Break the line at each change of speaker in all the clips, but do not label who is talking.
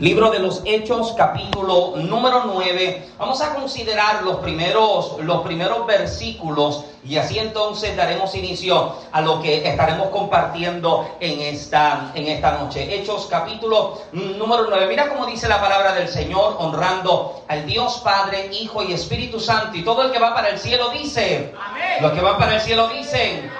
Libro de los Hechos, capítulo número 9. Vamos a considerar los primeros, los primeros versículos y así entonces daremos inicio a lo que estaremos compartiendo en esta, en esta noche. Hechos, capítulo número 9. Mira cómo dice la palabra del Señor, honrando al Dios Padre, Hijo y Espíritu Santo. Y todo el que va para el cielo dice, Amén. Los que van para el cielo dicen,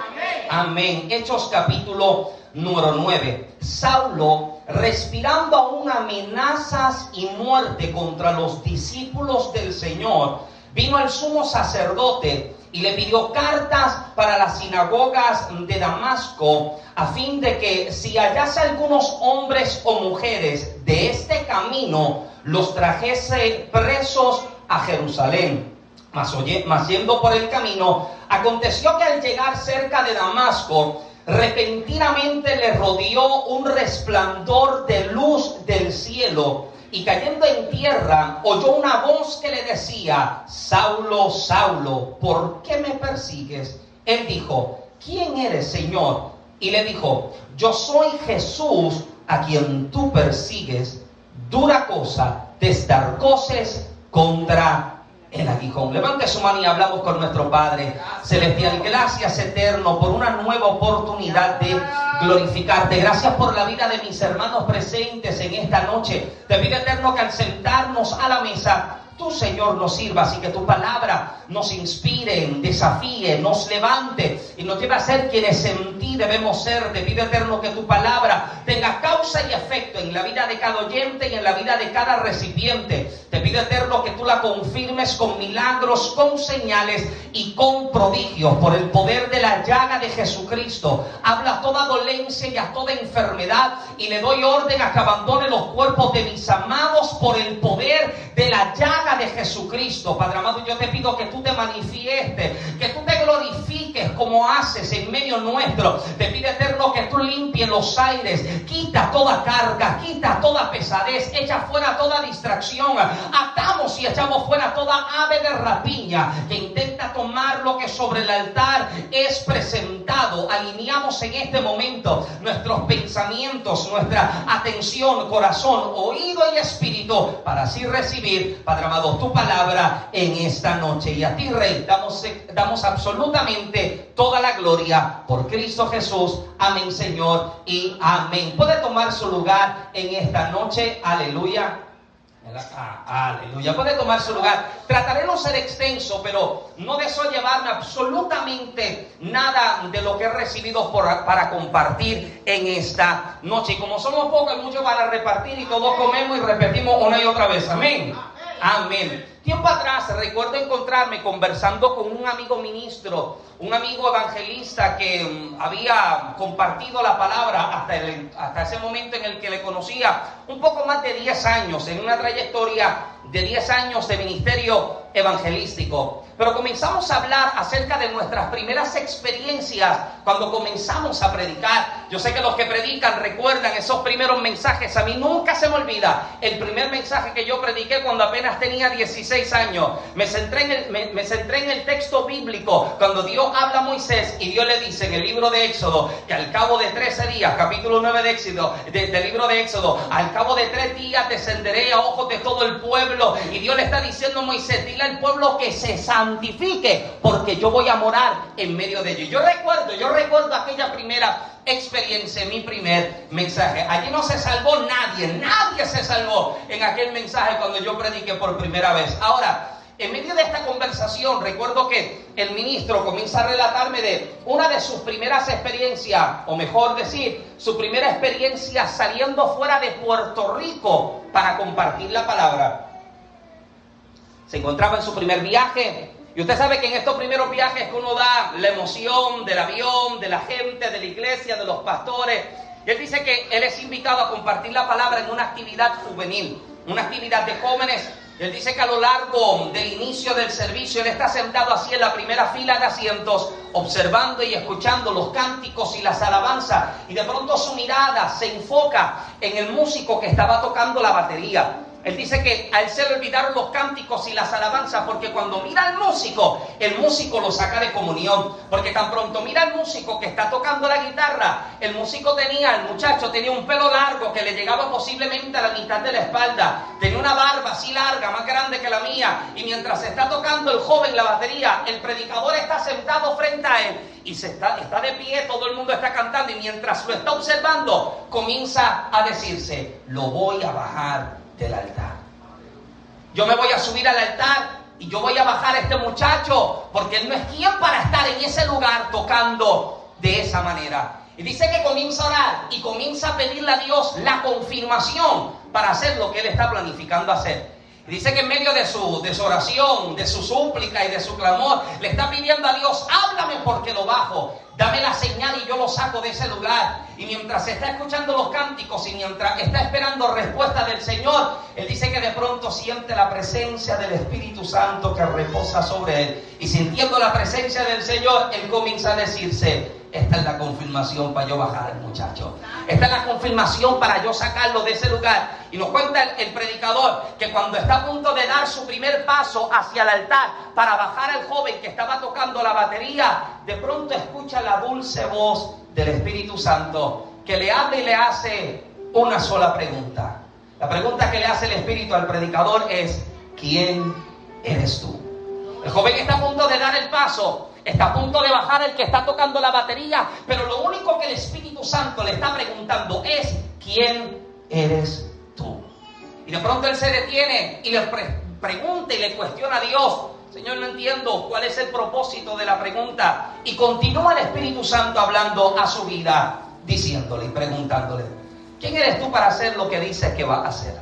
Amén. Amén. Hechos, capítulo número 9. Saulo respirando aún amenazas y muerte contra los discípulos del Señor, vino al sumo sacerdote y le pidió cartas para las sinagogas de Damasco, a fin de que si hallase algunos hombres o mujeres de este camino, los trajese presos a Jerusalén. Mas, oye, yendo por el camino, aconteció que al llegar cerca de Damasco, repentinamente le rodeó un resplandor de luz del cielo y cayendo en tierra oyó una voz que le decía, Saulo, Saulo, ¿por qué me persigues? Él dijo, ¿quién eres, Señor? Y le dijo, yo soy Jesús a quien tú persigues. Dura cosa de estar coces contra el aguijón. Levante su mano y hablamos con nuestro Padre Celestial. Gracias eterno por una nueva oportunidad de glorificarte. Gracias por la vida de mis hermanos presentes en esta noche. Te pido eterno que al sentarnos a la mesa tú, Señor, nos sirvas y que tu palabra nos inspire, desafíe, nos levante y nos lleve a ser quienes en ti debemos ser. Te pido eterno que tu palabra tenga causa y efecto en la vida de cada oyente y en la vida de cada recipiente. Te pido eterno que tú la confirmes con milagros, con señales y con prodigios por el poder de la llaga de Jesucristo. Habla a toda dolencia y a toda enfermedad y le doy orden a que abandone los cuerpos de mis amados por el poder de la llaga de Jesucristo. Padre amado, yo te pido que tú te manifiestes, que tú te glorifiques como haces en medio nuestro. Te pido eterno que tú limpies los aires, quita toda carga, quita toda pesadez, echa fuera toda distracción. Atamos y echamos fuera toda ave de rapiña que intenta tomar lo que sobre el altar es presentado. Alineamos en este momento nuestros pensamientos, nuestra atención, corazón, oído y espíritu para así recibir, Padre tu palabra en esta noche. Y a ti, Rey, damos, damos absolutamente toda la gloria por Cristo Jesús. Amén, Señor, y amén. Puede tomar su lugar en esta noche. Aleluya. Ah, aleluya. Puede tomar su lugar. Trataré de no ser extenso, pero no deseo llevarme absolutamente nada de lo que he recibido para compartir en esta noche. Y como somos pocos, muchos van a repartir y todos comemos y repetimos una y otra vez. Amén. Amén. Tiempo atrás recuerdo encontrarme conversando con un amigo ministro, un amigo evangelista que mm, había compartido la palabra hasta, hasta ese momento en el que le conocía un poco más de 10 años, en una trayectoria de 10 años de ministerio evangelístico. Pero comenzamos a hablar acerca de nuestras primeras experiencias cuando comenzamos a predicar. Yo sé que los que predican recuerdan esos primeros mensajes. A mí nunca se me olvida el primer mensaje que yo prediqué cuando apenas tenía 16 años. Me centré en el, texto bíblico cuando Dios habla a Moisés y Dios le dice en el libro de Éxodo que al cabo de 13 días, capítulo 9 de Éxodo, del libro de Éxodo, al cabo de tres días descenderé a ojos de todo el pueblo. Y Dios le está diciendo a Moisés, dile al pueblo que se santifique, porque yo voy a morar en medio de ellos. Yo recuerdo, yo recuerdo aquella primera experiencia, mi primer mensaje. Allí no se salvó nadie, nadie se salvó en aquel mensaje cuando yo prediqué por primera vez. Ahora, en medio de esta conversación, recuerdo que el ministro comienza a relatarme de una de sus primeras experiencias, o mejor decir, su primera experiencia saliendo fuera de Puerto Rico para compartir la palabra. Se encontraba en su primer viaje, y usted sabe que en estos primeros viajes que uno da la emoción del avión, de la gente, de la iglesia, de los pastores, él dice que él es invitado a compartir la palabra en una actividad juvenil, una actividad de jóvenes él dice que a lo largo del inicio del servicio, él está sentado así en la primera fila de asientos, observando y escuchando los cánticos y las alabanzas. Y de pronto su mirada se enfoca en el músico que estaba tocando la batería. Él dice que a él se le olvidaron los cánticos y las alabanzas porque cuando mira al músico, el músico lo saca de comunión. Porque tan pronto mira al músico que está tocando la guitarra, el músico tenía, el muchacho tenía un pelo largo que le llegaba posiblemente a la mitad de la espalda. Tenía una barba así larga, más grande que la mía. Y mientras está tocando el joven la batería, el predicador está sentado frente a él y se está, está de pie, todo el mundo está cantando y mientras lo está observando, comienza a decirse, lo voy a bajar del altar. Yo me voy a subir al altar y yo voy a bajar a este muchacho porque él no es quien para estar en ese lugar tocando de esa manera. Y dice que comienza a orar y comienza a pedirle a Dios la confirmación para hacer lo que él está planificando hacer. Dice que en medio de su, de su oración, de su súplica y de su clamor, le está pidiendo a Dios, háblame porque lo bajo. Dame la señal y yo lo saco de ese lugar. Y mientras está escuchando los cánticos y mientras está esperando respuesta del Señor, Él dice que de pronto siente la presencia del Espíritu Santo que reposa sobre Él. Y sintiendo la presencia del Señor, Él comienza a decirse, esta es la confirmación para yo bajar al muchacho. Esta es la confirmación para yo sacarlo de ese lugar. Y nos cuenta el, predicador que cuando está a punto de dar su primer paso hacia el altar para bajar al joven que estaba tocando la batería, de pronto escucha la dulce voz del Espíritu Santo que le habla y le hace una sola pregunta. La pregunta que le hace el Espíritu al predicador es, ¿quién eres tú? El joven está a punto de dar el paso, está a punto de bajar el que está tocando la batería, pero lo único que el Espíritu Santo le está preguntando es, ¿quién eres tú? Y de pronto él se detiene y le pre pregunta y le cuestiona a Dios, Señor, no entiendo cuál es el propósito de la pregunta. Y continúa el Espíritu Santo hablando a su vida, diciéndole y preguntándole, ¿quién eres tú para hacer lo que dices que va a hacer?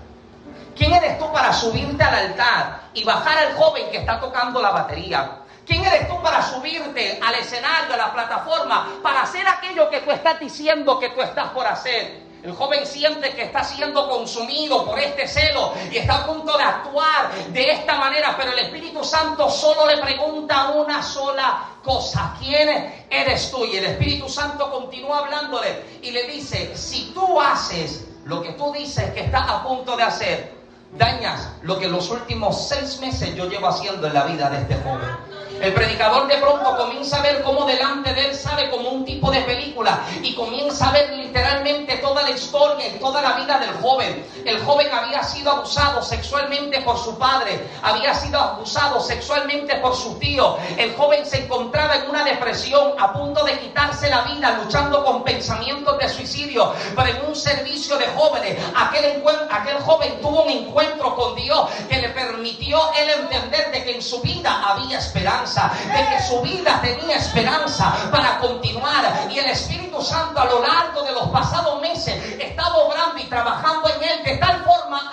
¿Quién eres tú para subirte al altar y bajar al joven que está tocando la batería? ¿Quién eres tú para subirte al escenario, a la plataforma, para hacer aquello que tú estás diciendo que tú estás por hacer? El joven siente que está siendo consumido por este celo y está a punto de actuar de esta manera, pero el Espíritu Santo solo le pregunta una sola cosa, ¿quién eres tú? Y el Espíritu Santo continúa hablándole y le dice, si tú haces lo que tú dices que estás a punto de hacer, dañas lo que los últimos seis meses yo llevo haciendo en la vida de este joven. El predicador de pronto comienza a ver cómo delante de él sale como un tipo de película y comienza a ver literalmente toda la historia y toda la vida del joven. El joven había sido abusado sexualmente por su padre, había sido abusado sexualmente por su tío. El joven se encontraba en una depresión a punto de quitarse la vida, luchando con pensamientos de suicidio. Pero en un servicio de jóvenes, aquel, aquel joven tuvo un encuentro con Dios que le permitió él entender de que en su vida había esperanza de que su vida tenía esperanza para continuar. Y el Espíritu Santo a lo largo de los pasados meses estaba obrando y trabajando en él de tal forma,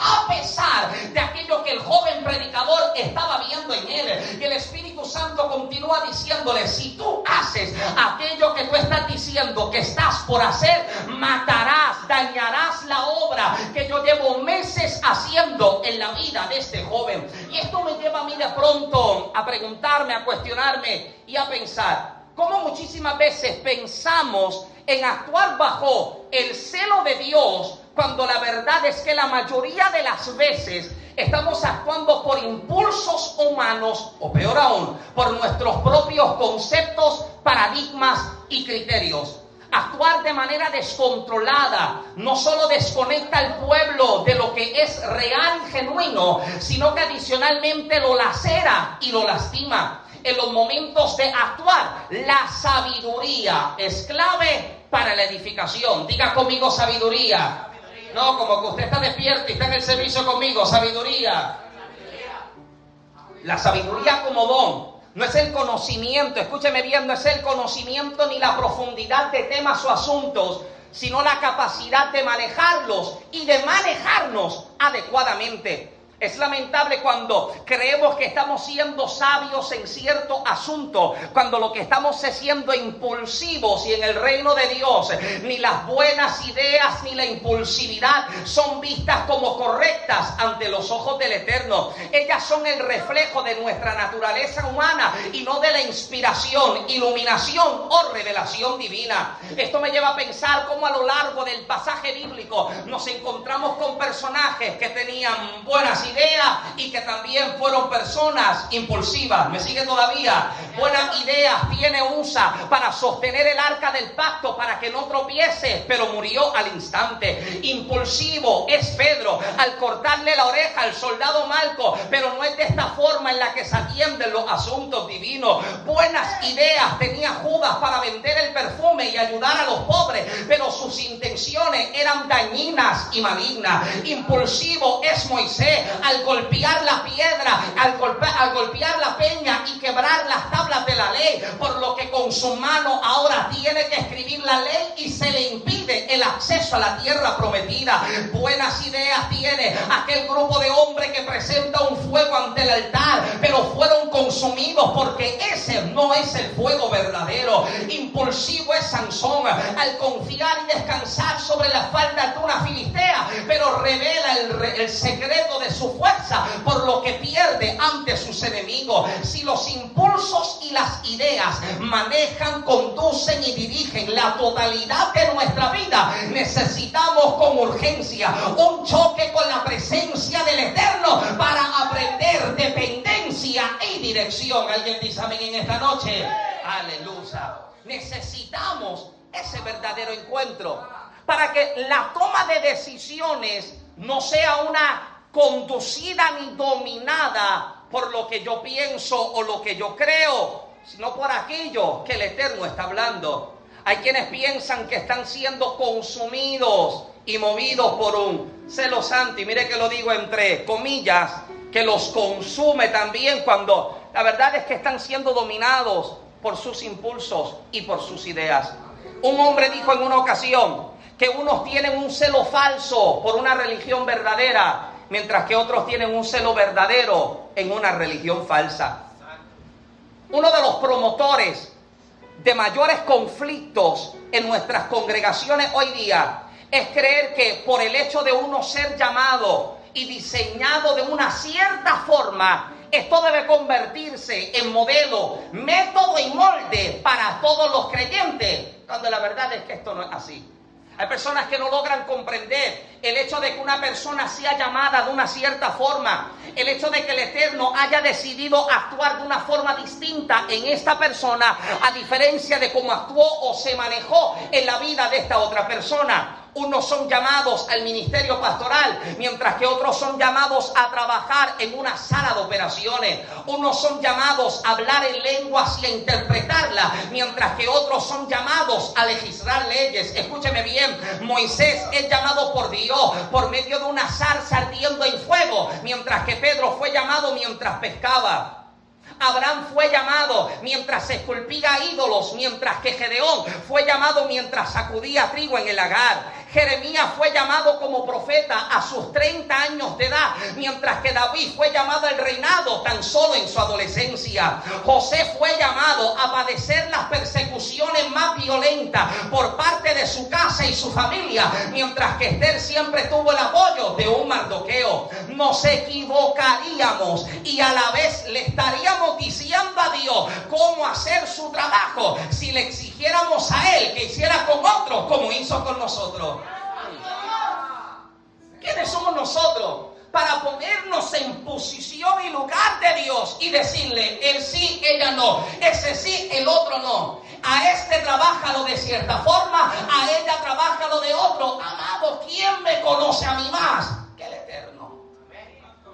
el joven predicador estaba viendo en él. Y el Espíritu Santo continúa diciéndole, si tú haces aquello que tú estás diciendo que estás por hacer, matarás, dañarás la obra que yo llevo meses haciendo en la vida de este joven. Y esto me lleva a mí de pronto a preguntarme, a cuestionarme y a pensar cómo muchísimas veces pensamos en actuar bajo el celo de Dios cuando la verdad es que la mayoría de las veces estamos actuando por impulsos humanos o peor aún, por nuestros propios conceptos, paradigmas y criterios. Actuar de manera descontrolada no solo desconecta al pueblo de lo que es real y genuino, sino que adicionalmente lo lacera y lo lastima en los momentos de actuar. La sabiduría es clave para la edificación. Diga conmigo sabiduría. No, como que usted está despierto y está en el servicio conmigo, sabiduría. La sabiduría como don. No es el conocimiento, escúcheme bien, no es el conocimiento ni la profundidad de temas o asuntos, sino la capacidad de manejarlos y de manejarnos adecuadamente. Es lamentable cuando creemos que estamos siendo sabios en cierto asunto, cuando lo que estamos es siendo impulsivos y en el reino de Dios ni las buenas ideas ni la impulsividad son vistas como correctas ante los ojos del Eterno. Ellas son el reflejo de nuestra naturaleza humana y no de la inspiración, iluminación o revelación divina. Esto me lleva a pensar cómo a lo largo del pasaje bíblico nos encontramos con personajes que tenían buenas ideas y que también fueron personas impulsivas. ¿Me sigue todavía? Buenas ideas tiene USA para sostener el arca del pacto para que no tropiece, pero murió al instante. Impulsivo es Pedro al cortarle la oreja al soldado Malco, pero no es de esta forma en la que se atienden los asuntos divinos. Buenas ideas tenía Judas para vender el perfume y ayudar a los pobres, pero sus intenciones eran dañinas y malignas. Impulsivo es Moisés al golpear la piedra, al, al golpear la peña y quebrar las tablas de la ley, por lo que con su mano ahora tiene que escribir la ley y se le impide el acceso a la tierra prometida. Buenas ideas tiene aquel grupo de hombres que presenta un fuego ante el altar, pero fueron consumidos porque ese no es el fuego verdadero. Impulsivo es Sansón al confiar y descansar sobre la falda de una filistea, pero revela el, el secreto de su fuerza, por lo que pierde ante sus enemigos. Si los impulsos y las ideas manejan, conducen y dirigen la totalidad de nuestra vida, necesitamos con urgencia un choque con la presencia del Eterno para aprender dependencia y dirección. ¿Alguien dice amén en esta noche? Aleluya. Necesitamos ese verdadero encuentro para que la toma de decisiones no sea una conducida ni dominada por lo que yo pienso o lo que yo creo, sino por aquello que el Eterno está hablando. Hay quienes piensan que están siendo consumidos y movidos por un celo santo. Y mire que lo digo entre comillas, que los consume también cuando la verdad es que están siendo dominados por sus impulsos y por sus ideas. Un hombre dijo en una ocasión que unos tienen un celo falso por una religión verdadera, mientras que otros tienen un celo verdadero en una religión falsa. Uno de los promotores de mayores conflictos en nuestras congregaciones hoy día es creer que por el hecho de uno ser llamado y diseñado de una cierta forma, esto debe convertirse en modelo, método y molde para todos los creyentes, cuando la verdad es que esto no es así. Hay personas que no logran comprender el hecho de que una persona sea llamada de una cierta forma, el hecho de que el Eterno haya decidido actuar de una forma distinta en esta persona, a diferencia de cómo actuó o se manejó en la vida de esta otra persona. Unos son llamados al ministerio pastoral, mientras que otros son llamados a trabajar en una sala de operaciones. Unos son llamados a hablar en lenguas y a interpretarla, mientras que otros son llamados a legislar leyes. Escúcheme bien, Moisés es llamado por Dios por medio de una zarza ardiendo en fuego, mientras que Pedro fue llamado mientras pescaba. Abraham fue llamado mientras esculpía ídolos, mientras que Gedeón fue llamado mientras sacudía trigo en el lagar. Jeremías fue llamado como profeta a sus 30 años de edad, mientras que David fue llamado al reinado tan solo en su adolescencia. José fue llamado a padecer las persecuciones más violentas por parte de su casa y su familia, mientras que Esther siempre tuvo el apoyo de un mardoqueo. Nos equivocaríamos y a la vez le estaríamos diciendo a Dios cómo hacer su trabajo si le exigiéramos a Él que hiciera con otros como hizo con nosotros. ¿Quiénes somos nosotros? Para ponernos en posición y lugar de Dios y decirle, él sí, ella no, ese sí, el otro no. A este trabájalo de cierta forma, a ella trabájalo de otro. Amado, ¿quién me conoce a mí más que el Eterno?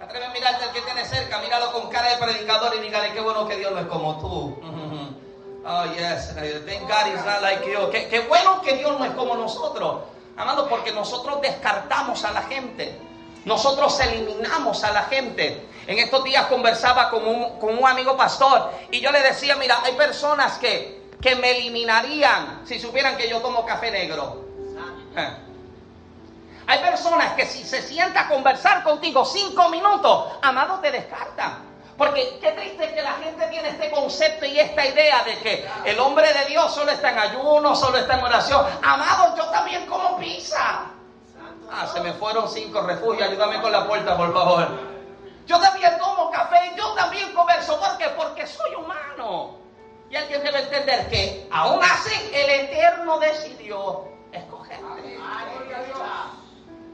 Atreve a mirarte al que tiene cerca, míralo con cara de predicador y dígale qué bueno que Dios no es como tú. Oh, yes, thank God is not like you. Qué, qué bueno que Dios no es como nosotros. Amado, porque nosotros descartamos a la gente. Nosotros eliminamos a la gente. En estos días conversaba con un, amigo pastor y yo le decía, mira, hay personas que, que me eliminarían si supieran que yo tomo café negro. Eh. Hay personas que si se sienta a conversar contigo cinco minutos, amado, te descartan. Porque qué triste que la gente tiene este concepto y esta idea de que el hombre de Dios solo está en ayuno, solo está en oración. Amado, yo también como pizza. Ah, se me fueron cinco refugios. Ayúdame con la puerta, por favor. Yo también tomo café, yo también converso. ¿Por qué? Porque soy humano. Y alguien debe entender que aún así el Eterno decidió escogerte.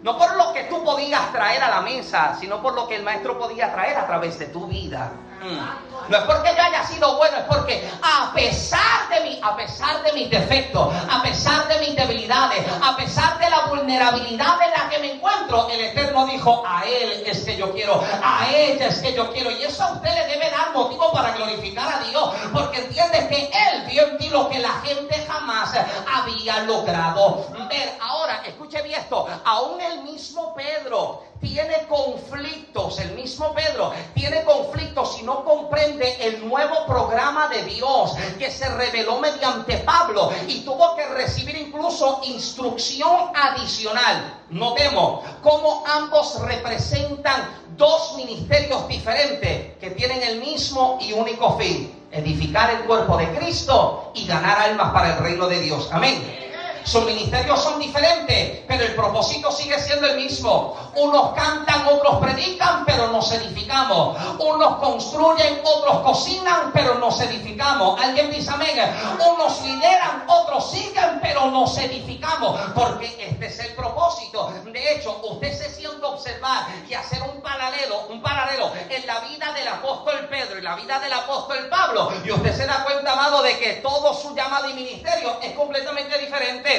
No por lo que tú podías traer a la mesa, sino por lo que el maestro podía traer a través de tu vida. No es porque yo haya sido bueno, es porque a pesar de mi, a pesar de mis defectos, a pesar de mis debilidades, a pesar de la vulnerabilidad en la que me encuentro, el Eterno dijo, a Él es que yo quiero, a ella es que yo quiero. Y eso a usted le debe dar motivo para glorificar a Dios, porque entiende que Él vio en ti lo que la gente jamás había logrado ver. Ahora, escuche bien esto, aún el mismo Pedro tiene conflictos, el mismo Pedro tiene conflictos si no comprende el nuevo programa de Dios que se reveló mediante Pablo y tuvo que recibir incluso instrucción adicional. Notemos cómo ambos representan dos ministerios diferentes que tienen el mismo y único fin, edificar el cuerpo de Cristo y ganar almas para el reino de Dios. Amén. Sus ministerios son diferentes, pero el propósito sigue siendo el mismo. Unos cantan, otros predican, pero nos edificamos. Unos construyen, otros cocinan, pero nos edificamos. Alguien dice amén. Unos lideran, otros siguen, pero nos edificamos. Porque este es el propósito. De hecho, usted se siente observar y hacer un paralelo, un paralelo en la vida del apóstol Pedro y la vida del apóstol Pablo. Y usted se da cuenta, amado, de que todo su llamado y ministerio es completamente diferente.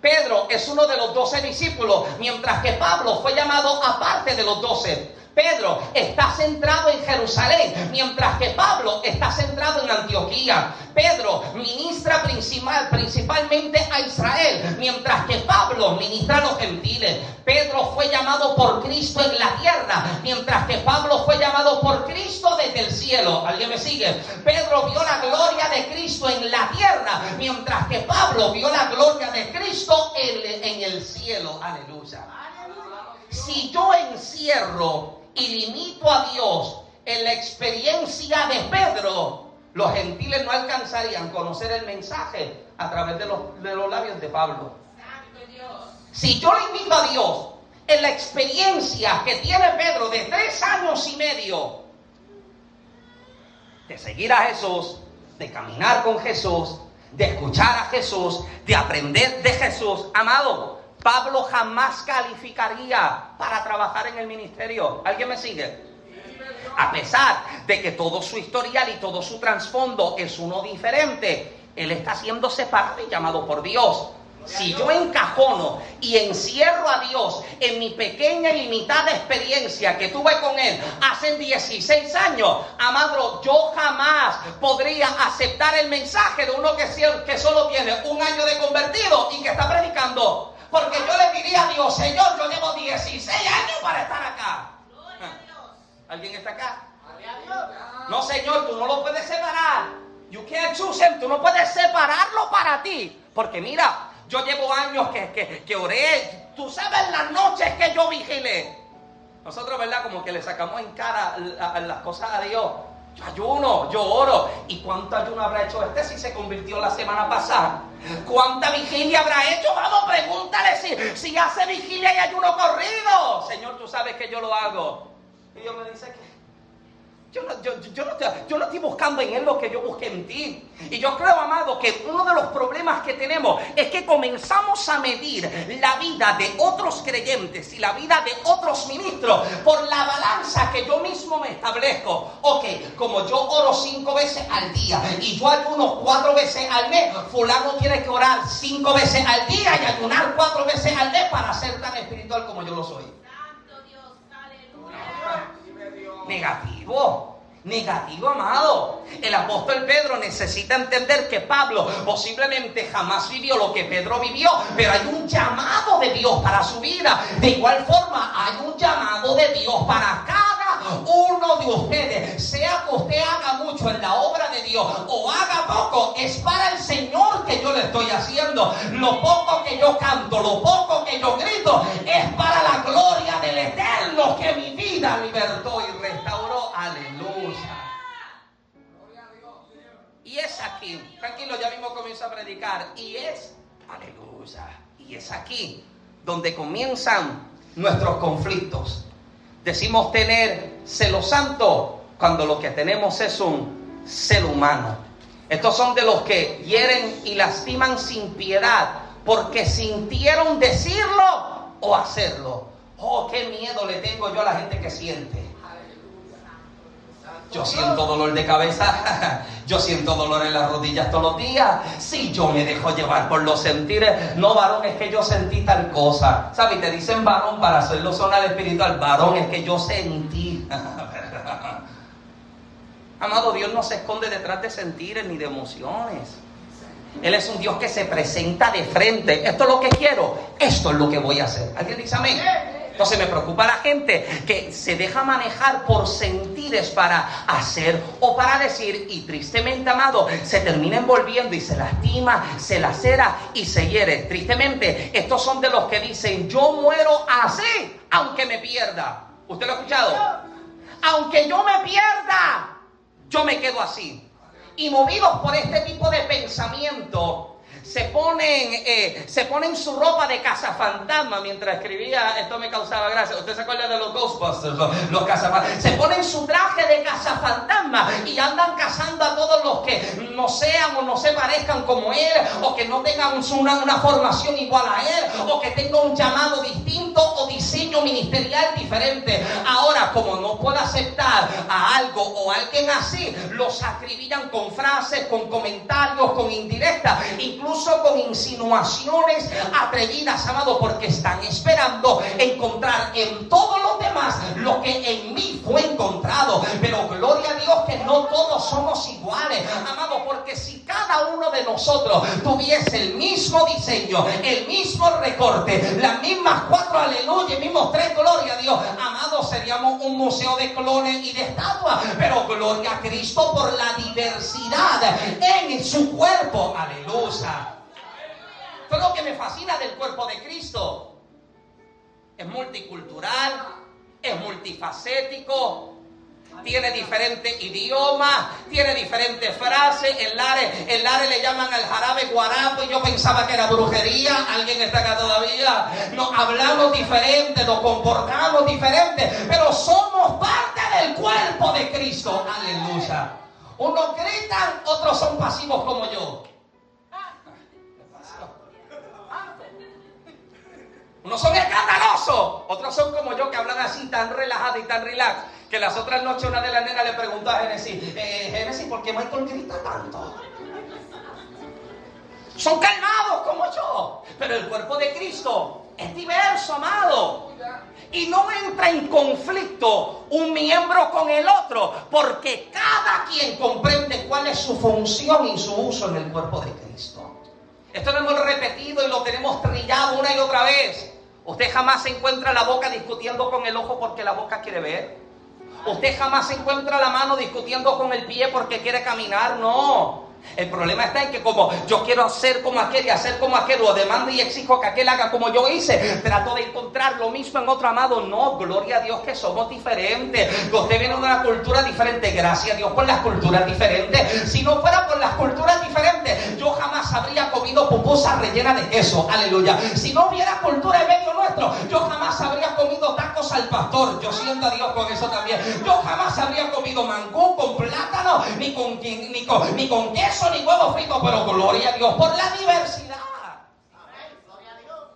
Pedro es uno de los doce discípulos, mientras que Pablo fue llamado aparte de los doce. Pedro está centrado en Jerusalén, mientras que Pablo está centrado en Antioquía. Pedro ministra principal, principalmente a Israel, mientras que Pablo ministra a los gentiles. Pedro fue llamado por Cristo en la tierra, mientras que Pablo fue llamado por Cristo desde el cielo. ¿Alguien me sigue? Pedro vio la gloria de Cristo en la tierra, mientras que Pablo vio la gloria de Cristo en, en el cielo. Aleluya. Si yo encierro y limito a Dios en la experiencia de Pedro, los gentiles no alcanzarían a conocer el mensaje a través de los, de los labios de Pablo. Si yo limito a Dios en la experiencia que tiene Pedro de tres años y medio de seguir a Jesús, de caminar con Jesús, de escuchar a Jesús, de aprender de Jesús, amado, Pablo jamás calificaría para trabajar en el ministerio. ¿Alguien me sigue? A pesar de que todo su historial y todo su trasfondo es uno diferente, él está siendo separado y llamado por Dios. Si yo encajono y encierro a Dios en mi pequeña y limitada experiencia que tuve con Él hace 16 años, amado, yo jamás podría aceptar el mensaje de uno que, que solo tiene un año de convertido y que está predicando porque yo le diría a Dios, Señor, yo llevo 16 años para estar acá. ¿Alguien está acá? No, Señor, tú no lo puedes separar. You can't choose him. Tú no puedes separarlo para ti. Porque mira, yo llevo años que, que, oré. Tú sabes las noches que yo vigilé. Nosotros, ¿verdad? Como que le sacamos en cara las cosas a Dios. Yo ayuno, yo oro. ¿Y cuánto ayuno habrá hecho este si se convirtió la semana pasada? ¿Cuánta vigilia habrá hecho? Vamos, pregúntale si, si hace vigilia y ayuno corrido. Señor, tú sabes que yo lo hago. Y Dios me dice que yo no, yo, no, estoy buscando en Él lo que yo busqué en ti. Y yo creo, amado, que uno de los problemas que tenemos es que comenzamos a medir la vida de otros creyentes y la vida de otros ministros por la balanza que yo mismo me establezco. Ok, como yo oro cinco veces al día y yo ayuno cuatro veces al mes, fulano tiene que orar cinco veces al día y ayunar cuatro veces al mes para ser tan espiritual como yo lo soy. Santo Dios, aleluya negativo. Negativo, amado. El apóstol Pedro necesita entender que Pablo posiblemente jamás vivió lo que Pedro vivió, pero hay un llamado de Dios para su vida. De igual forma, hay un llamado de Dios para cada uno de ustedes. Sea que usted haga mucho en la obra de Dios o haga poco, es para el Señor que yo le estoy haciendo. Lo poco que yo canto, lo poco que yo grito, es para la gloria del Eterno que mi vida libertó y restauró. Aleluya. Y es aquí, tranquilo, ya mismo comienzo a predicar. Y es, aleluya, y es aquí donde comienzan nuestros conflictos. Decimos tener celo santo cuando lo que tenemos es un celo humano. Estos son de los que hieren y lastiman sin piedad porque sintieron decirlo o hacerlo. Oh, qué miedo le tengo yo a la gente que siente. Yo siento dolor de cabeza, yo siento dolor en las rodillas todos los días. Si yo me dejo llevar por los sentires, no varón es que yo sentí tal cosa. ¿Sabes? Te dicen varón para hacerlo sonar espiritual. Varón es que yo sentí. Amado, Dios no se esconde detrás de sentires ni de emociones. Él es un Dios que se presenta de frente. Esto es lo que quiero, esto es lo que voy a hacer. ¿Alguien dice amén? Entonces me preocupa la gente que se deja manejar por sentires para hacer o para decir y tristemente, amado, se termina envolviendo y se lastima, se lacera y se hiere. Tristemente, estos son de los que dicen, yo muero así, aunque me pierda. ¿Usted lo ha escuchado? Aunque yo me pierda, yo me quedo así. Y movidos por este tipo de pensamiento, se ponen, eh, se ponen su ropa de cazafantasma mientras escribía, esto me causaba gracia. ¿Usted se acuerda de los Ghostbusters? Los, cazafantasmas. Se ponen su traje de cazafantasma y andan cazando a todos los que no sean o no se parezcan como él, o que no tengan una, una formación igual a él, o que tengan un llamado distinto ministerial diferente. Ahora, como no puede aceptar a algo o a alguien así, los acribillan con frases, con comentarios, con indirectas, incluso con insinuaciones atrevidas, amado, porque están esperando encontrar en todos los demás lo que en mí fue encontrado. Pero gloria a Dios que no todos somos iguales, amado, porque si cada uno de nosotros tuviese el mismo diseño, el mismo recorte, las mismas cuatro aleluya, el mismos gloria a Dios, amado, seríamos un museo de clones y de estatuas. Pero gloria a Cristo por la diversidad en su cuerpo, aleluya. Esto lo que me fascina del cuerpo de Cristo. Es multicultural, es multifacético, tiene diferentes idiomas, tiene diferentes frases. En Lare, en Lare le llaman al jarabe guarapo y yo pensaba que era brujería. Alguien está acá todavía. Nos hablamos diferente, nos comportamos diferente, pero somos parte del cuerpo de Cristo. Aleluya. Unos gritan, otros son pasivos como yo. Unos son escandalosos, otros son como yo que hablan así tan relajado y tan relax. Que las otras noches una de las nenas le preguntó a Génesis, eh, Génesis, ¿por qué Michael grita tanto? Son calmados como yo, pero el cuerpo de Cristo es diverso, amado. Y no entra en conflicto un miembro con el otro, porque cada quien comprende cuál es su función y su uso en el cuerpo de Cristo. Esto lo hemos repetido y lo tenemos trillado una y otra vez. Usted jamás se encuentra la boca discutiendo con el ojo porque la boca quiere ver. Usted jamás encuentra la mano discutiendo con el pie porque quiere caminar. No. El problema está en que como yo quiero hacer como aquel y hacer como aquel, o demando y exijo que aquel haga como yo hice, trato de encontrar lo mismo en otro amado. No, gloria a Dios que somos diferentes. Usted viene de una cultura diferente, gracias a Dios por las culturas diferentes. Si no fuera por las culturas diferentes, yo jamás habría comido pupusas rellenas de queso. Aleluya. Si no hubiera cultura en medio nuestro, yo jamás habría comido tacos al pastor. Yo siento a Dios con eso también. Yo jamás habría comido mangú con plátano, ni con, ni con, ni con queso ni huevo frito, pero gloria a Dios por la diversidad.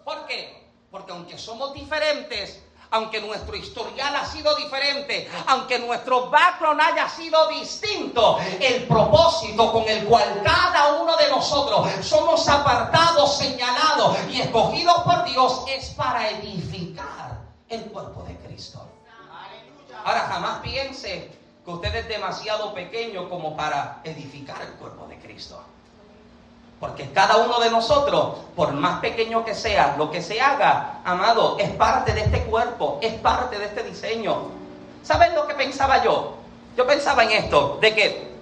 ¿Por qué? Porque aunque somos diferentes, aunque nuestro historial ha sido diferente, aunque nuestro background haya sido distinto, el propósito con el cual cada uno de nosotros somos apartados, señalados y escogidos por Dios es para edificar el cuerpo de Cristo. Ahora jamás piense que usted es demasiado pequeño como para edificar el cuerpo de Cristo. Porque cada uno de nosotros, por más pequeño que sea, lo que se haga, amado, es parte de este cuerpo, es parte de este diseño. ¿Saben lo que pensaba yo? Yo pensaba en esto, de que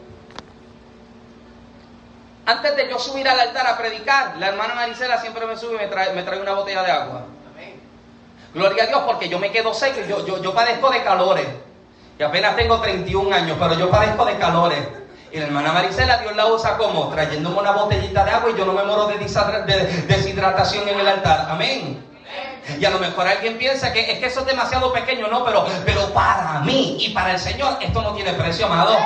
antes de yo subir al altar a predicar, la hermana Marisela siempre me sube y me trae, me trae una botella de agua. Gloria a Dios, porque yo me quedo seco y yo, yo, yo padezco de calores. Y apenas tengo 31 años, pero yo padezco de calores. Y la hermana Marisela, Dios la usa como trayéndome una botellita de agua y yo no me moro de deshidratación en el altar. Amén. Y a lo mejor alguien piensa que es que eso es demasiado pequeño, no, pero, pero para mí y para el Señor esto no tiene precio, amado.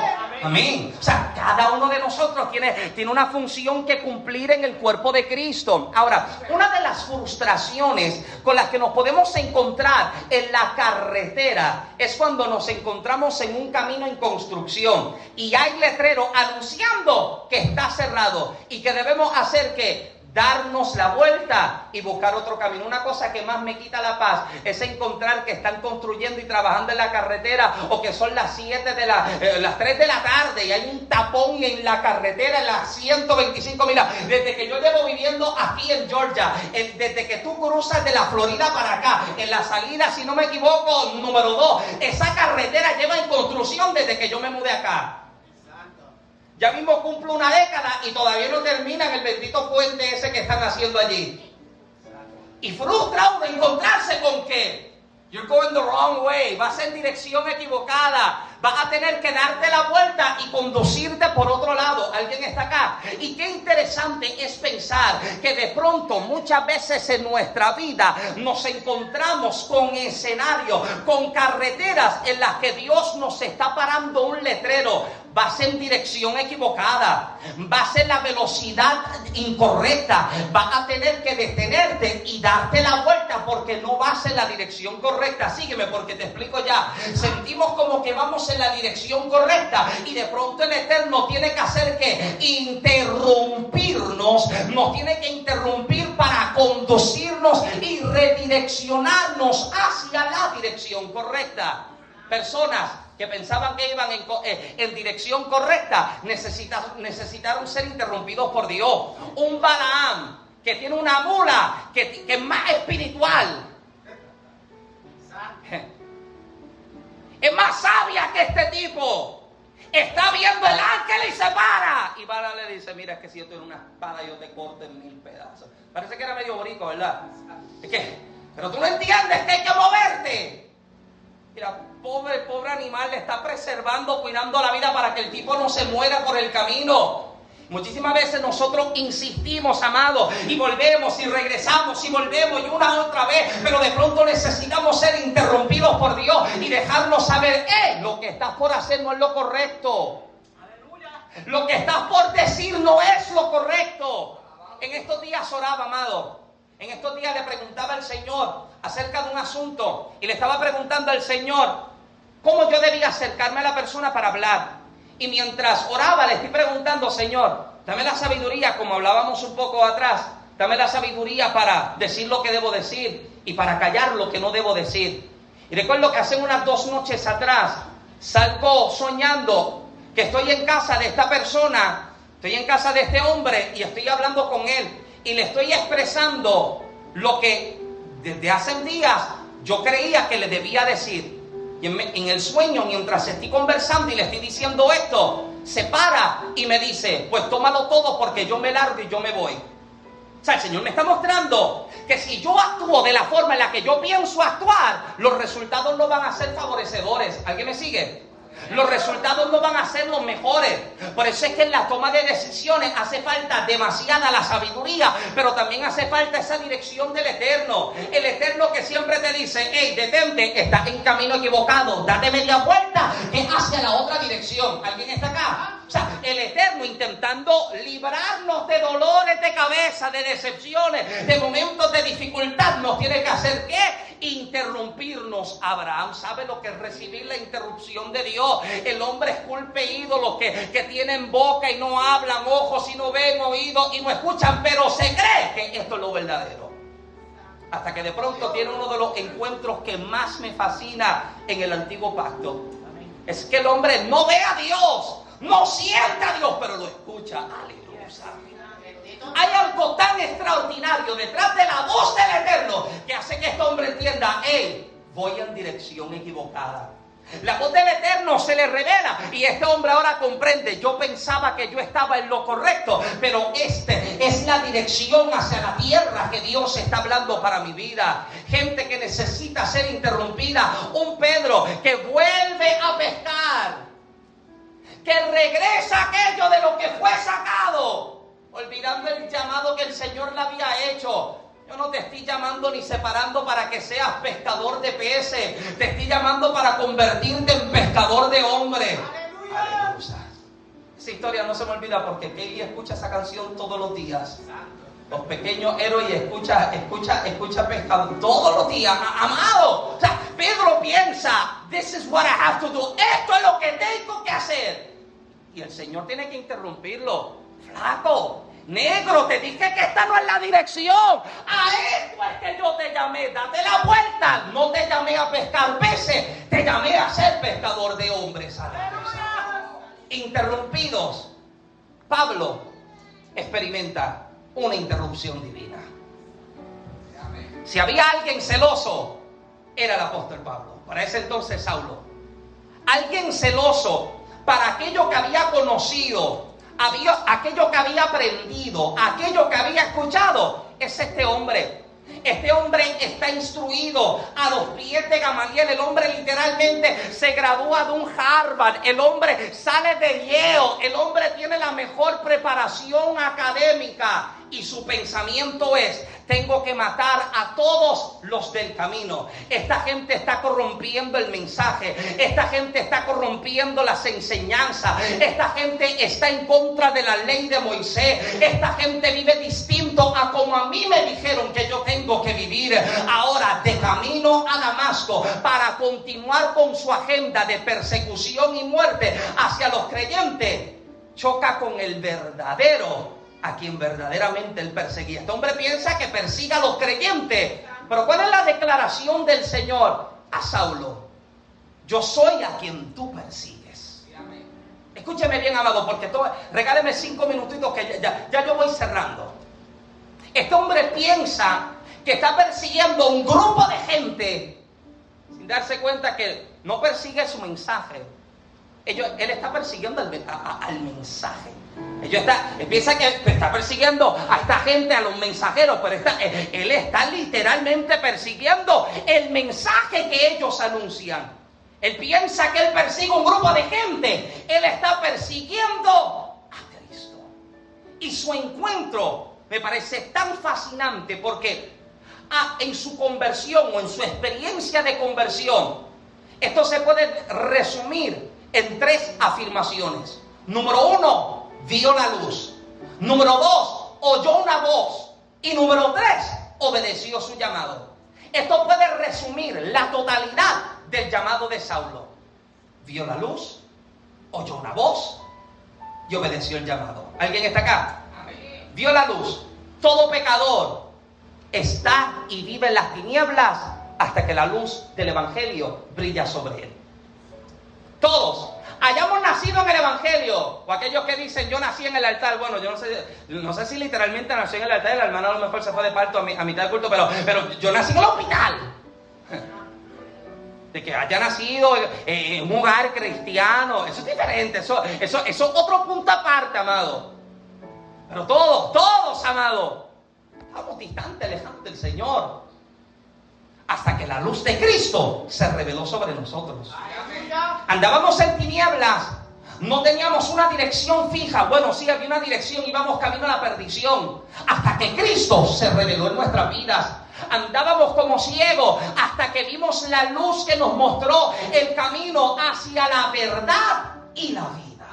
Amén. O sea, cada uno de nosotros tiene, tiene una función que cumplir en el cuerpo de Cristo. Ahora, una de las frustraciones con las que nos podemos encontrar en la carretera es cuando nos encontramos en un camino en construcción y hay letrero anunciando que está cerrado y que debemos hacer que darnos la vuelta y buscar otro camino. Una cosa que más me quita la paz es encontrar que están construyendo y trabajando en la carretera o que son las 7 de la, eh, las 3 de la tarde y hay un tapón en la carretera en las 125. Mira, desde que yo llevo viviendo aquí en Georgia, desde que tú cruzas de la Florida para acá, en la salida, si no me equivoco, número 2, esa carretera lleva en construcción desde que yo me mudé acá. Ya mismo cumple una década y todavía no terminan el bendito puente ese que están haciendo allí. Y frustra uno encontrarse con que you're going the wrong way, vas en dirección equivocada, vas a tener que darte la vuelta y conducirte por otro lado. ¿Alguien está acá? Y qué interesante es pensar que de pronto muchas veces en nuestra vida nos encontramos con escenarios, con carreteras en las que Dios nos está parando un letrero vas en dirección equivocada, vas en la velocidad incorrecta, vas a tener que detenerte y darte la vuelta porque no vas en la dirección correcta. Sígueme porque te explico ya. Sentimos como que vamos en la dirección correcta y de pronto el Eterno tiene que hacer que interrumpirnos, nos tiene que interrumpir para conducirnos y redireccionarnos hacia la dirección correcta. Personas que pensaban que iban en, eh, dirección correcta, necesitaron, ser interrumpidos por Dios. Un Balaam que tiene una mula que, es más espiritual. Es más sabia que este tipo. Está viendo el ángel y se para. Y Balaam le dice, mira, es que si yo tengo una espada yo te corto en mil pedazos. Parece que era medio borico, ¿verdad? Pero tú no entiendes que hay que moverte. Mira, pobre, pobre animal le está preservando, cuidando la vida para que el tipo no se muera por el camino. Muchísimas veces nosotros insistimos, amados, y volvemos y regresamos y volvemos y una otra vez, pero de pronto necesitamos ser interrumpidos por Dios y dejarnos saber, eh, lo que estás por hacer no es lo correcto. Lo que estás por decir no es lo correcto. En estos días oraba, amado. En estos días le preguntaba al Señor acerca de un asunto y le estaba preguntando al Señor, cómo yo debía acercarme a la persona para hablar. Y mientras oraba, le estoy preguntando, Señor, dame la sabiduría, como hablábamos un poco atrás, dame la sabiduría para decir lo que debo decir y para callar lo que no debo decir. Y recuerdo que hace unas dos noches atrás salgo soñando que estoy en casa de esta persona, estoy en casa de este hombre y estoy hablando con él y le estoy expresando lo que desde hace días yo creía que le debía decir. Y en, el sueño, mientras estoy conversando y le estoy diciendo esto, se para y me dice, pues tómalo todo porque yo me largo y yo me voy. O sea, el Señor me está mostrando que si yo actúo de la forma en la que yo pienso actuar, los resultados no van a ser favorecedores. ¿Alguien me sigue? Los resultados no van a ser los mejores. Por eso es que en la toma de decisiones hace falta demasiada la sabiduría, pero también hace falta esa dirección del Eterno. El Eterno que siempre te dice, hey, detente, estás en camino equivocado, date media vuelta, que hacia la otra dirección. ¿Alguien está acá? O sea, el Eterno intentando librarnos de dolores de cabeza, de decepciones, de momentos de dificultad, nos tiene que hacer qué? Interrumpirnos. Abraham sabe lo que es recibir la interrupción de Dios. El hombre es culpe ídolo que, que tienen boca y no hablan, ojos y no ven, oídos y no escuchan, pero se cree que esto es lo verdadero. Hasta que de pronto tiene uno de los encuentros que más me fascina en el antiguo pacto. Es que el hombre no ve a Dios, no siente a Dios, pero lo escucha. Aleluya. Hay algo tan extraordinario detrás de la voz del Eterno que hace que este hombre entienda, hey, voy en dirección equivocada. La voz del Eterno se le revela y este hombre ahora comprende, yo pensaba que yo estaba en lo correcto, pero este es la dirección hacia la tierra que Dios está hablando para mi vida. Gente que necesita ser interrumpida, un Pedro que vuelve a pescar que regresa aquello de lo que fue sacado, olvidando el llamado que el Señor le había hecho. Yo no te estoy llamando ni separando para que seas pescador de peces. Te estoy llamando para convertirte en pescador de hombres. Aleluya. Esa historia no se me olvida porque Kelly escucha esa canción todos los días. Los pequeños héroes escucha, escucha, escucha pescador todos los días. Amado. O sea, Pedro piensa, this is what I have to do. Esto es lo que tengo que hacer. Y el Señor tiene que interrumpirlo. Flaco, Negro, te dije que esta no es la dirección. A esto es que yo te llamé. Date la vuelta. No te llamé a pescar peces. Te llamé a ser pescador de hombres. Interrumpidos. Pablo experimenta una interrupción divina. Si había alguien celoso, era el apóstol Pablo. Para ese entonces Saulo. Alguien celoso para aquello que había conocido aquello que había aprendido, aquello que había escuchado, es este hombre. Este hombre está instruido a los pies de Gamaliel. El hombre literalmente se gradúa de un Harvard. El hombre sale de Yale. El hombre tiene la mejor preparación académica. Y su pensamiento es, tengo que matar a todos los del camino. Esta gente está corrompiendo el mensaje. Esta gente está corrompiendo las enseñanzas. Esta gente está en contra de la ley de Moisés. Esta gente vive distinto a como a mí me dijeron que yo tengo que vivir. Ahora de camino a Damasco para continuar con su agenda de persecución y muerte hacia los creyentes. Choca con el verdadero a quien verdaderamente él perseguía. Este hombre piensa que persiga a los creyentes. Pero ¿cuál es la declaración del Señor a Saulo? Yo soy a quien tú persigues. Escúcheme bien, amado, porque todo, regáleme cinco minutitos que ya, ya yo voy cerrando. Este hombre piensa que está persiguiendo un grupo de gente sin darse cuenta que no persigue su mensaje. él está persiguiendo al mensaje. Ellos está, piensa que está persiguiendo a esta gente, a los mensajeros, pero está, eh, él está literalmente persiguiendo el mensaje que ellos anuncian. Él piensa que él persigue un grupo de gente. Él está persiguiendo a Cristo. Y su encuentro me parece tan fascinante porque ah, en su conversión o en su experiencia de conversión, esto se puede resumir en tres afirmaciones. Número uno, vio la luz. Número dos, oyó una voz. Y número tres, obedeció su llamado. Esto puede resumir la totalidad del llamado de Saulo. Vio la luz, oyó una voz y obedeció el llamado. ¿Alguien está acá? Vio la luz. Todo pecador está y vive en las tinieblas hasta que la luz del Evangelio brilla sobre él. Todos hayamos nacido en el Evangelio, o aquellos que dicen yo nací en el altar, bueno, yo no sé, no sé si literalmente nací en el altar, el hermano a lo mejor se fue de parto a, mitad del culto, pero, pero yo nací en el hospital. De que haya nacido en un hogar cristiano, eso es diferente, eso, eso, eso es otro punto aparte, amado. Pero todos, todos, amado, estamos distantes, lejanos del Señor hasta que la luz de Cristo se reveló sobre nosotros. Andábamos en tinieblas, no teníamos una dirección fija. Bueno, sí, había una dirección, íbamos camino a la perdición. Hasta que Cristo se reveló en nuestras vidas. Andábamos como ciegos hasta que vimos la luz que nos mostró el camino hacia la verdad y la vida.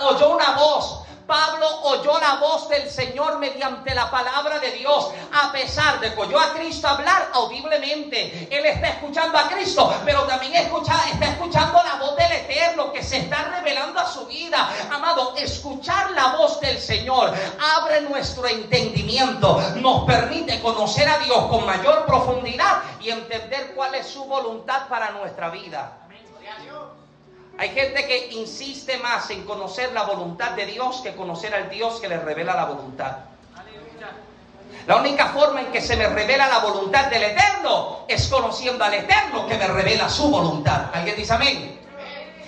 Oyó una voz Pablo oyó la voz del Señor mediante la palabra de Dios, a pesar de que oyó a Cristo hablar audiblemente. Él está escuchando a Cristo, pero también escucha, está escuchando la voz del Eterno que se está revelando a su vida. Amado, escuchar la voz del Señor abre nuestro entendimiento, nos permite conocer a Dios con mayor profundidad y entender cuál es su voluntad para nuestra vida. Hay gente que insiste más en conocer la voluntad de Dios que conocer al Dios que le revela la voluntad. La única forma en que se me revela la voluntad del Eterno es conociendo al Eterno que me revela su voluntad. ¿Alguien dice amén?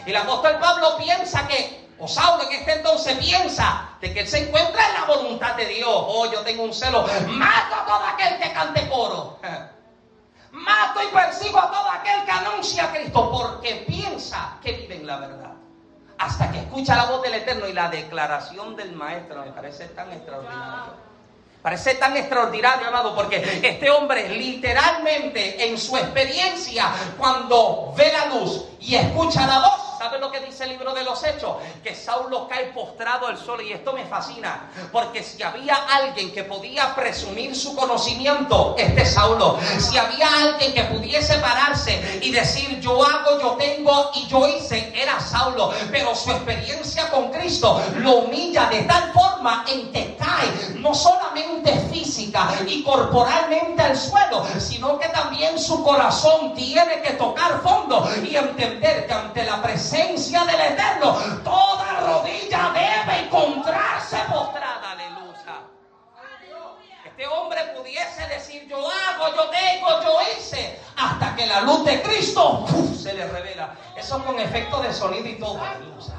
Y el apóstol Pablo piensa que, o Saulo en este entonces piensa de que él se encuentra en la voluntad de Dios. Oh, yo tengo un celo, mato a todo aquel que cante coro. Mato y persigo a todo aquel que anuncia a Cristo porque piensa que vive en la verdad. Hasta que escucha la voz del Eterno y la declaración del Maestro me parece tan extraordinario. Parece tan extraordinario, amado, porque este hombre literalmente en su experiencia, cuando ve la luz y escucha la voz, ¿Sabe lo que dice el libro de los Hechos? Que Saulo cae postrado al suelo y esto me fascina, porque si había alguien que podía presumir su conocimiento, este Saulo. Si había alguien que pudiese pararse y decir yo hago, yo tengo y yo hice, era Saulo. Pero su experiencia con Cristo lo humilla de tal forma en que cae, no solamente física y corporalmente al suelo, sino que también su corazón tiene que tocar fondo y entender que ante la presencia del Eterno, toda rodilla debe encontrarse postrada. Aleluya. Este hombre pudiese decir, yo hago, yo tengo, yo hice, hasta que la luz de Cristo se le revela. Eso con efecto de sonido y todo. Aleluya.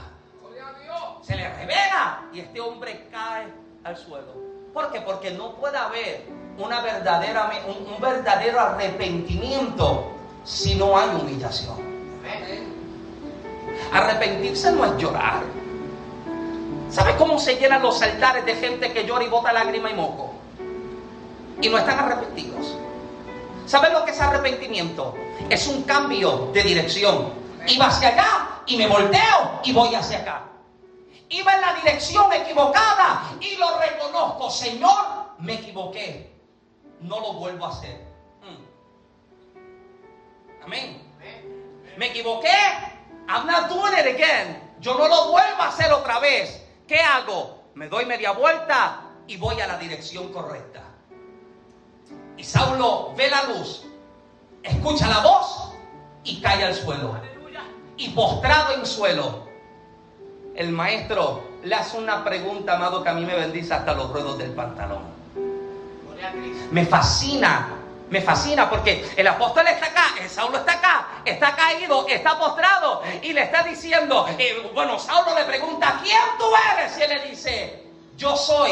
Se le revela y este hombre cae al suelo. ¿Por qué? Porque no puede haber una verdadera, un verdadero arrepentimiento si no hay humillación. Arrepentirse no es llorar. ¿Sabe cómo se llenan los altares de gente que llora y bota lágrima y moco? Y no están arrepentidos. ¿Sabe lo que es arrepentimiento? Es un cambio de dirección. Iba hacia allá y me volteo y voy hacia acá. Iba en la dirección equivocada y lo reconozco. Señor, me equivoqué. No lo vuelvo a hacer. Mm. Amén. Me equivoqué I'm not doing it again. Yo no lo vuelvo a hacer otra vez. ¿Qué hago? Me doy media vuelta y voy a la dirección correcta. Y Saulo ve la luz, escucha la voz y cae al suelo. Y postrado en suelo, el maestro le hace una pregunta, amado, que a mí me bendice hasta los ruedos del pantalón. Me fascina me fascina porque el apóstol está acá, el Saulo está acá, está caído, está postrado y le está diciendo, eh, bueno, Saulo le pregunta, ¿quién tú eres? Y él le dice, yo soy,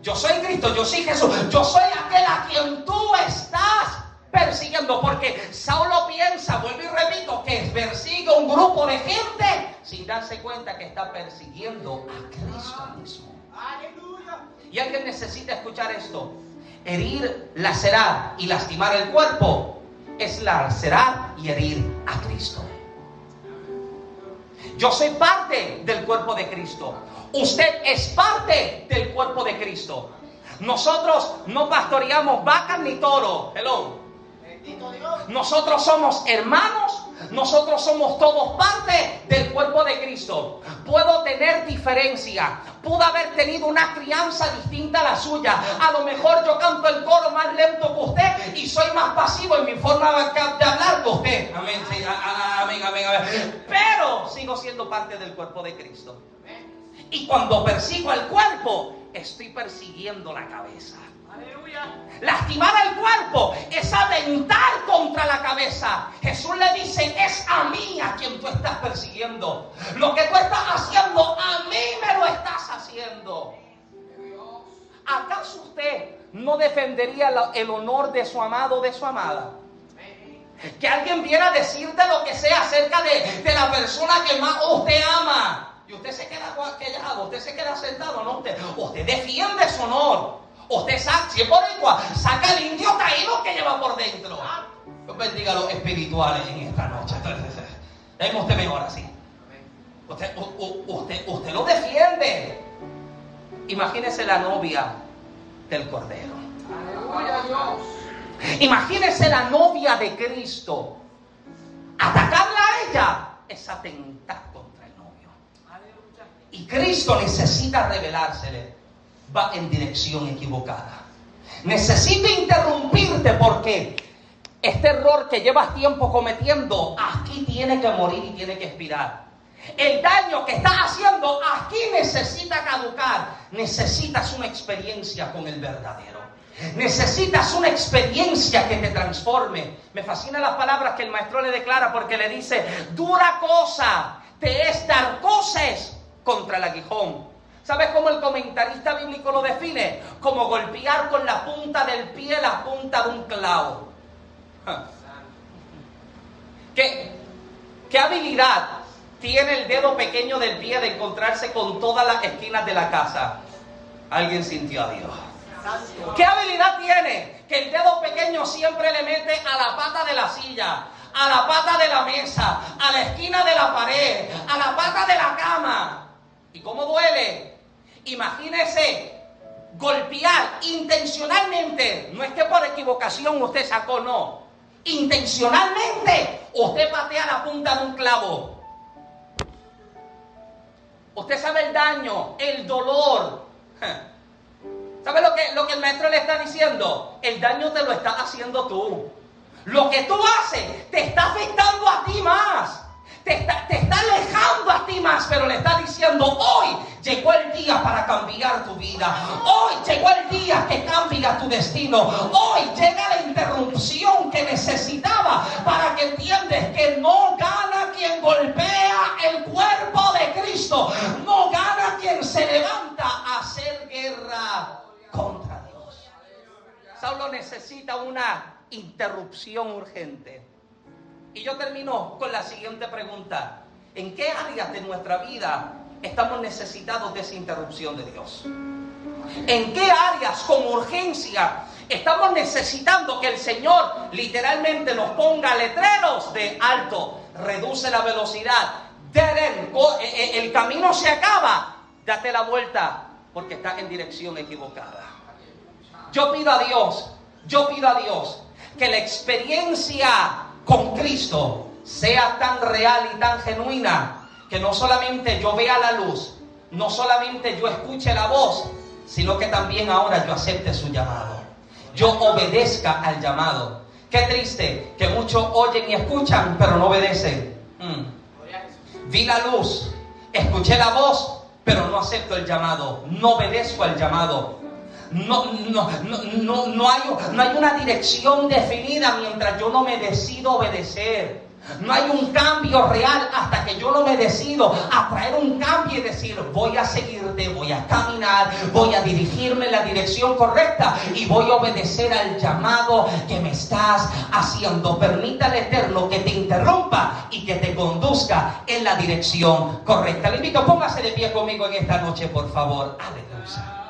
yo soy Cristo, yo soy Jesús, yo soy aquel a quien tú estás persiguiendo, porque Saulo piensa, vuelvo y repito, que persigue un grupo de gente sin darse cuenta que está persiguiendo a Cristo mismo. Aleluya. Y alguien necesita escuchar esto herir, lacerar y lastimar el cuerpo es lacerar y herir a Cristo. Yo soy parte del cuerpo de Cristo. Usted es parte del cuerpo de Cristo. Nosotros no pastoreamos vacas ni toro. Hello. Nosotros somos hermanos nosotros somos todos parte del cuerpo de Cristo. Puedo tener diferencia. Pudo haber tenido una crianza distinta a la suya. A lo mejor yo canto el coro más lento que usted y soy más pasivo en mi forma de hablar que usted. Amén, amén, amén, amén. Pero sigo siendo parte del cuerpo de Cristo. Y cuando persigo el cuerpo, estoy persiguiendo la cabeza. Lastimar al cuerpo es atentar contra la cabeza. Jesús le dice, es a mí a quien tú estás persiguiendo. Lo que tú estás haciendo, a mí me lo estás haciendo. ¿Acaso usted no defendería el honor de su amado o de su amada? Que alguien viera decirte lo que sea acerca de, de la persona que más usted ama. Y usted se queda callado, usted se queda sentado, no, usted, usted defiende su honor. Usted saca, si es por igual, saca el indio caído que lleva por dentro. Dios bendiga los espirituales en esta noche. Entonces, usted mejor así. Usted, usted, usted lo defiende. Imagínese la novia del Cordero. Imagínese la novia de Cristo. Atacarla a ella es atentar contra el novio. Y Cristo necesita revelársele va en dirección equivocada. Necesito interrumpirte porque este error que llevas tiempo cometiendo, aquí tiene que morir y tiene que expirar. El daño que estás haciendo aquí necesita caducar. Necesitas una experiencia con el verdadero. Necesitas una experiencia que te transforme. Me fascinan las palabras que el maestro le declara porque le dice, dura cosa te es dar cosas contra el aguijón ¿Sabes cómo el comentarista bíblico lo define? Como golpear con la punta del pie la punta de un clavo. ¿Qué, qué habilidad tiene el dedo pequeño del pie de encontrarse con todas las esquinas de la casa? Alguien sintió a Dios. ¿Qué habilidad tiene? Que el dedo pequeño siempre le mete a la pata de la silla, a la pata de la mesa, a la esquina de la pared, a la pata de la cama. ¿Y cómo duele? Imagínese golpear intencionalmente. No es que por equivocación usted sacó, no. Intencionalmente usted patea la punta de un clavo. Usted sabe el daño, el dolor. ¿Sabe lo que, lo que el maestro le está diciendo? El daño te lo estás haciendo tú. Lo que tú haces te está afectando a ti más. Te está, alejando a ti más, pero le está diciendo, hoy llegó el día para cambiar tu vida. Hoy llegó el día que cambia tu destino. Hoy llega la interrupción que necesitaba para que entiendes que no gana quien golpea el cuerpo de Cristo. No gana quien se levanta a hacer guerra contra Dios. Saulo necesita una interrupción urgente. Y yo termino con la siguiente pregunta. ¿En qué áreas de nuestra vida estamos necesitados de esa interrupción de Dios? ¿En qué áreas con urgencia estamos necesitando que el Señor literalmente nos ponga letreros de alto, reduce la velocidad, eh, eh, el camino se acaba, date la vuelta porque estás en dirección equivocada. Yo pido a Dios, yo pido a Dios que la experiencia con Cristo sea tan real y tan genuina que no solamente yo vea la luz, no solamente yo escuche la voz, sino que también ahora yo acepte su llamado. Yo obedezca al llamado. Qué triste que muchos oyen y escuchan, pero no obedecen. Mm. Vi la luz, escuché la voz, pero no acepto el llamado, no obedezco al llamado. No, no, no, no, hay, no hay una dirección definida mientras yo no me decido obedecer. No hay un cambio real hasta que yo no me decido a traer un cambio y decir, voy a seguirte, voy a caminar, voy a dirigirme en la dirección correcta y voy a obedecer al llamado que me estás haciendo. Permita Eterno que te interrumpa y que te conduzca en la dirección correcta. Le invito, póngase de pie conmigo en esta noche, por favor. Aleluya.